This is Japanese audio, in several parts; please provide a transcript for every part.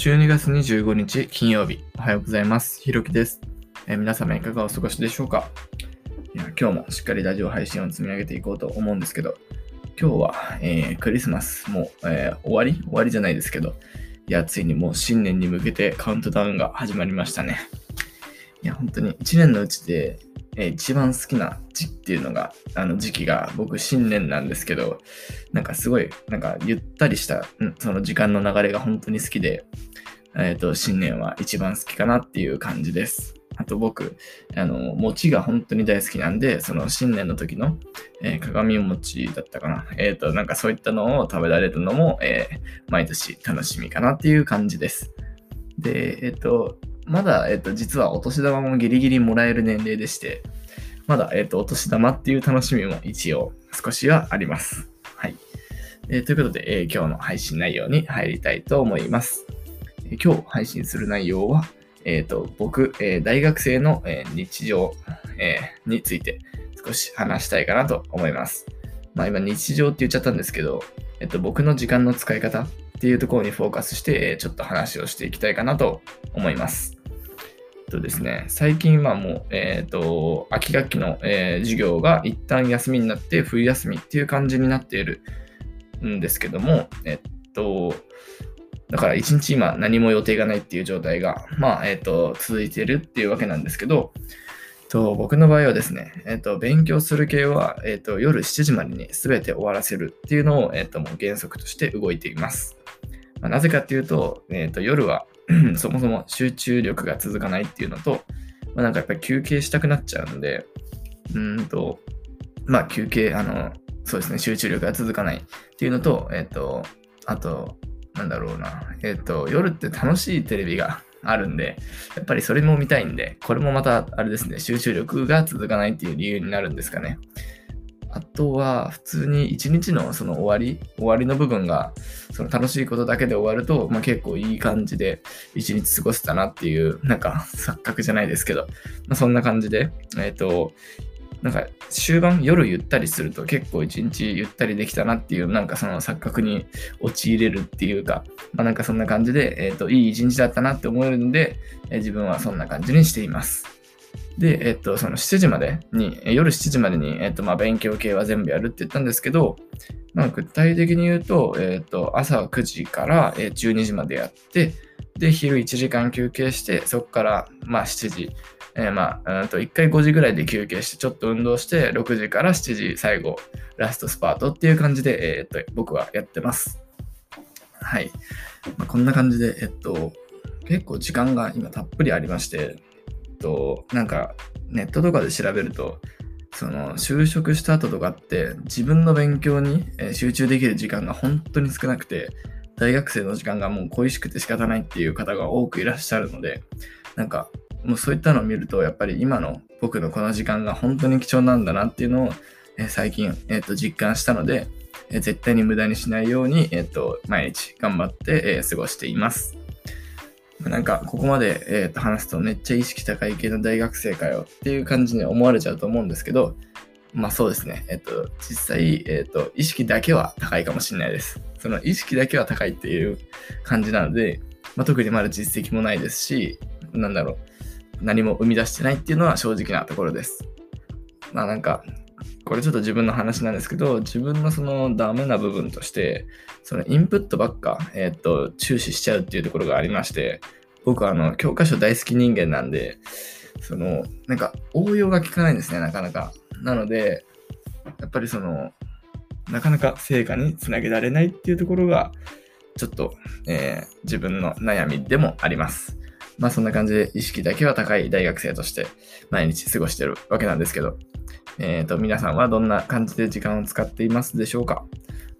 12月25日金曜日、おはようございます。ひろきです、えー、皆様いかがお過ごしでしょうか？いや今日もしっかりラジオ配信を積み上げていこうと思うんですけど、今日は、えー、クリスマスもう、えー、終わり？終わりじゃないですけど、いや、ついにもう新年に向けてカウントダウンが始まりましたね。いや、本当に1年のうちでえー、一番好きな時っていうのが、あの時期が僕新年なんですけど、なんかすごい、なんかゆったりした、その時間の流れが本当に好きで、えっ、ー、と、新年は一番好きかなっていう感じです。あと僕、あの、餅が本当に大好きなんで、その新年の時の、えー、鏡餅だったかな。えっ、ー、と、なんかそういったのを食べられるのも、えー、毎年楽しみかなっていう感じです。で、えっ、と、まだ、えっと、実はお年玉もギリギリもらえる年齢でして、まだ、えっと、お年玉っていう楽しみも一応少しはあります。はい。えー、ということで、えー、今日の配信内容に入りたいと思います。えー、今日配信する内容は、えっ、と、僕、え大学生の、え日常、えについて少し話したいかなと思います。まあ今日常って言っちゃったんですけど、えっと、僕の時間の使い方っていうところにフォーカスして、えちょっと話をしていきたいかなと思います。とですね、最近はもう、えっ、ー、と、秋学期の、えー、授業が一旦休みになって冬休みっていう感じになっているんですけども、えっと、だから一日今何も予定がないっていう状態が、まあ、えっと、続いているっていうわけなんですけど、と僕の場合はですね、えっと、勉強する系は、えっと、夜7時までに全て終わらせるっていうのを、えっと、もう原則として動いています。まあ、なぜかっていうと、えっと、夜は そもそも集中力が続かないっていうのと、まあ、なんかやっぱり休憩したくなっちゃうので、うんと、まあ休憩、あの、そうですね、集中力が続かないっていうのと、えっ、ー、と、あと、なんだろうな、えっ、ー、と、夜って楽しいテレビが あるんで、やっぱりそれも見たいんで、これもまた、あれですね、集中力が続かないっていう理由になるんですかね。あとは、普通に一日のその終わり、終わりの部分が、その楽しいことだけで終わると、まあ、結構いい感じで一日過ごせたなっていう、なんか錯覚じゃないですけど、まあ、そんな感じで、えっ、ー、と、なんか終盤夜ゆったりすると結構一日ゆったりできたなっていうなんかその錯覚に陥れるっていうか、まあ、なんかそんな感じで、えっ、ー、といい一日だったなって思えるので、えー、自分はそんな感じにしています。で、えっと、その7時までに、夜7時までに、えっと、まあ、勉強系は全部やるって言ったんですけど、まあ、具体的に言うと、えっと、朝9時から12時までやって、で、昼1時間休憩して、そこから、まあ、7時、えー、まあ、うんと、1回5時ぐらいで休憩して、ちょっと運動して、6時から7時、最後、ラストスパートっていう感じで、えっと、僕はやってます。はい。まあ、こんな感じで、えっと、結構時間が今たっぷりありまして、と、なんかネットとかで調べると、その就職した後とかって自分の勉強に集中できる時間が本当に少なくて、大学生の時間がもう恋しくて仕方ないっていう方が多くいらっしゃるので、なんかもうそういったのを見ると、やっぱり今の僕のこの時間が本当に貴重なんだなっていうのを、え最近、えー、と実感したので、え絶対に無駄にしないように、えー、と毎日頑張って、え過ごしています。なんか、ここまで、えー、と話すとめっちゃ意識高い系の大学生かよっていう感じに思われちゃうと思うんですけど、まあそうですね。えっ、と、実際、えっ、と、意識だけは高いかもしれないです。その意識だけは高いっていう感じなので、まあ、特にまだ実績もないですし、なんだろう、何も生み出してないっていうのは正直なところです。まあなんか、これちょっと自分の話なんですけど、自分のそのダメな部分として、そのインプットばっか、えっ、と、注視しちゃうっていうところがありまして、僕はあの、教科書大好き人間なんで、その、なんか応用が効かないんですね、なかなか。なので、やっぱりその、なかなか成果につなげられないっていうところが、ちょっと、えー、自分の悩みでもあります。まあそんな感じで意識だけは高い大学生として毎日過ごしてるわけなんですけど、えっ、ー、と、皆さんはどんな感じで時間を使っていますでしょうか、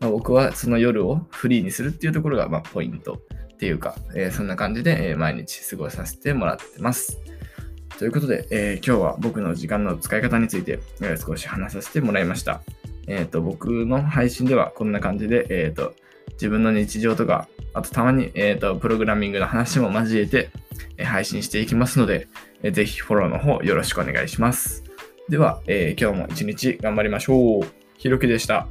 まあ、僕はその夜をフリーにするっていうところが、まあ、ポイントっていうか、えー、そんな感じで、え、毎日過ごさせてもらってます。ということで、え、今日は僕の時間の使い方について、え少し話させてもらいました。えっ、と、僕の配信ではこんな感じで、えっ、と、自分の日常とか、あとたまに、えっ、と、プログラミングの話も交えて、え配信していきますので、えぜひフォローの方よろしくお願いします。では、えー、今日も一日頑張りましょう。ひろきでした。